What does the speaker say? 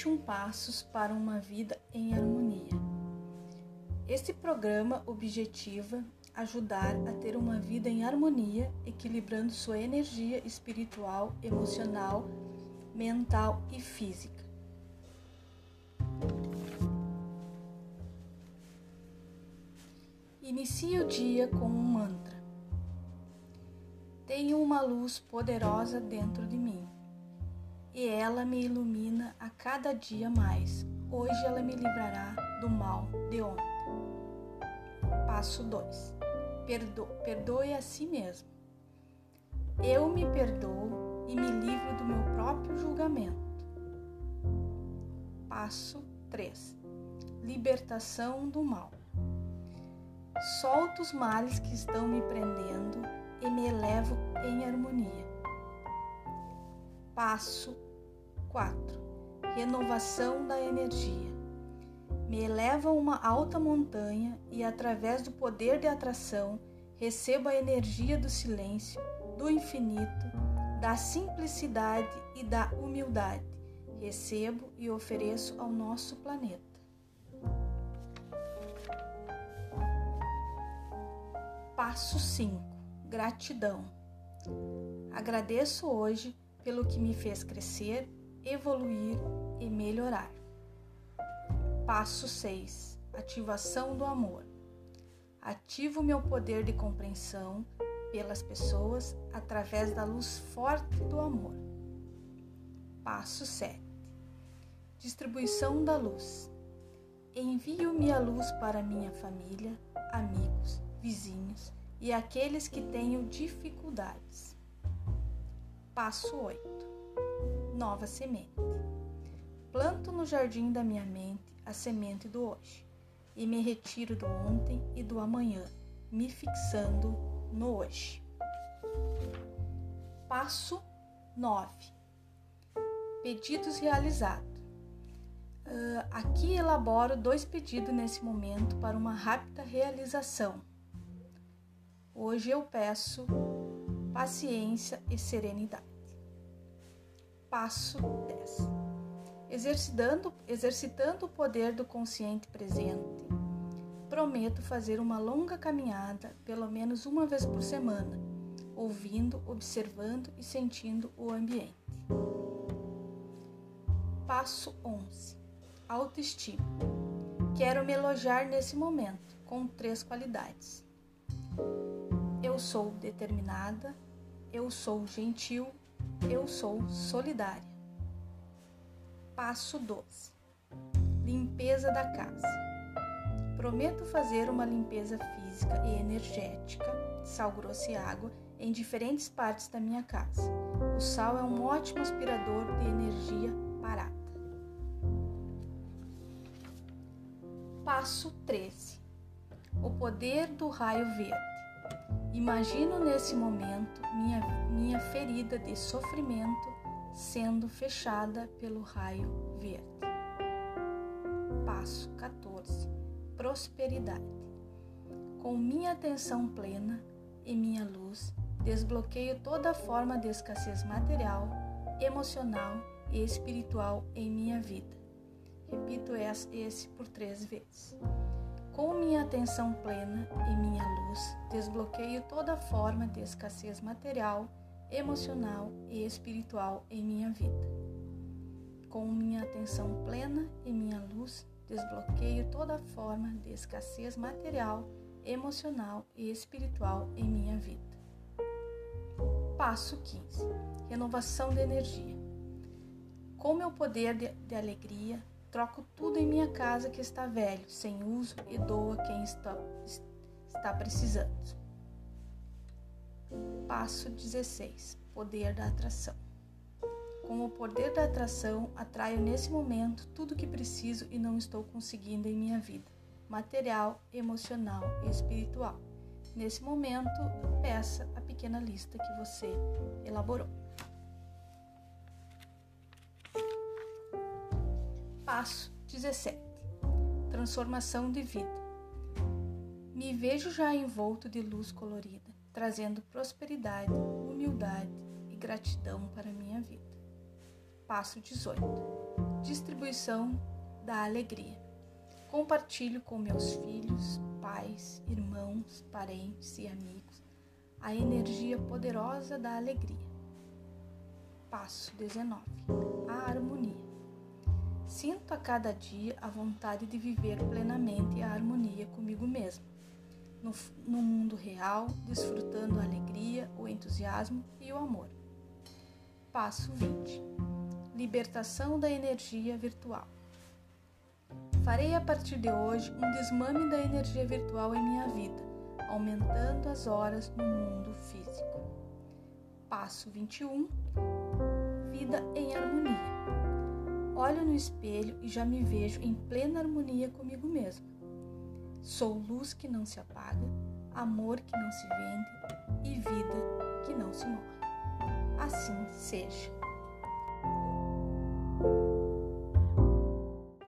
21 Passos para uma Vida em Harmonia. Este programa objetiva ajudar a ter uma vida em harmonia, equilibrando sua energia espiritual, emocional, mental e física. Inicie o dia com um mantra. Tenho uma luz poderosa dentro de mim e ela me ilumina a cada dia mais. Hoje ela me livrará do mal de ontem. Passo 2. Perdo perdoe a si mesmo. Eu me perdoo e me livro do meu próprio julgamento. Passo 3. Libertação do mal. Solto os males que estão me prendendo e me elevo em harmonia. Passo 4. Renovação da energia. Me eleva a uma alta montanha e, através do poder de atração, recebo a energia do silêncio, do infinito, da simplicidade e da humildade. Recebo e ofereço ao nosso planeta. Passo 5. Gratidão. Agradeço hoje pelo que me fez crescer, evoluir e melhorar. Passo 6. Ativação do amor. Ativo meu poder de compreensão pelas pessoas através da luz forte do amor. Passo 7. Distribuição da luz. Envio minha luz para minha família, amigos, vizinhos e aqueles que tenham dificuldades. Passo 8. Nova semente. Planto no jardim da minha mente a semente do hoje e me retiro do ontem e do amanhã, me fixando no hoje. Passo 9. Pedidos realizados. Uh, aqui elaboro dois pedidos nesse momento para uma rápida realização. Hoje eu peço paciência e serenidade. Passo 10. Exercitando, exercitando o poder do consciente presente, prometo fazer uma longa caminhada, pelo menos uma vez por semana, ouvindo, observando e sentindo o ambiente. Passo 11. Autoestima. Quero me elogiar nesse momento com três qualidades. Eu sou determinada, eu sou gentil eu sou solidária. Passo 12. Limpeza da casa. Prometo fazer uma limpeza física e energética, sal grosso e água, em diferentes partes da minha casa. O sal é um ótimo aspirador de energia parada. Passo 13. O poder do raio verde. Imagino nesse momento minha, minha ferida de sofrimento sendo fechada pelo raio verde. Passo 14. Prosperidade. Com minha atenção plena e minha luz, desbloqueio toda forma de escassez material, emocional e espiritual em minha vida. Repito esse por três vezes. Com minha atenção plena e minha luz, desbloqueio toda forma de escassez material, emocional e espiritual em minha vida. Com minha atenção plena e minha luz, desbloqueio toda forma de escassez material, emocional e espiritual em minha vida. Passo 15. Renovação de energia. Com meu poder de, de alegria, Troco tudo em minha casa que está velho, sem uso e dou a quem está, está precisando. Passo 16. Poder da atração. Com o poder da atração, atraio nesse momento tudo que preciso e não estou conseguindo em minha vida, material, emocional e espiritual. Nesse momento, peça a pequena lista que você elaborou. Passo 17 Transformação de vida. Me vejo já envolto de luz colorida, trazendo prosperidade, humildade e gratidão para minha vida. Passo 18 Distribuição da alegria. Compartilho com meus filhos, pais, irmãos, parentes e amigos a energia poderosa da alegria. Passo 19. A harmonia. Sinto a cada dia a vontade de viver plenamente a harmonia comigo mesmo, no, no mundo real, desfrutando a alegria, o entusiasmo e o amor. Passo 20. Libertação da energia virtual. Farei a partir de hoje um desmame da energia virtual em minha vida, aumentando as horas no mundo físico. Passo 21. Vida em harmonia. Olho no espelho e já me vejo em plena harmonia comigo mesmo. Sou luz que não se apaga, amor que não se vende e vida que não se morre assim seja.